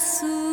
su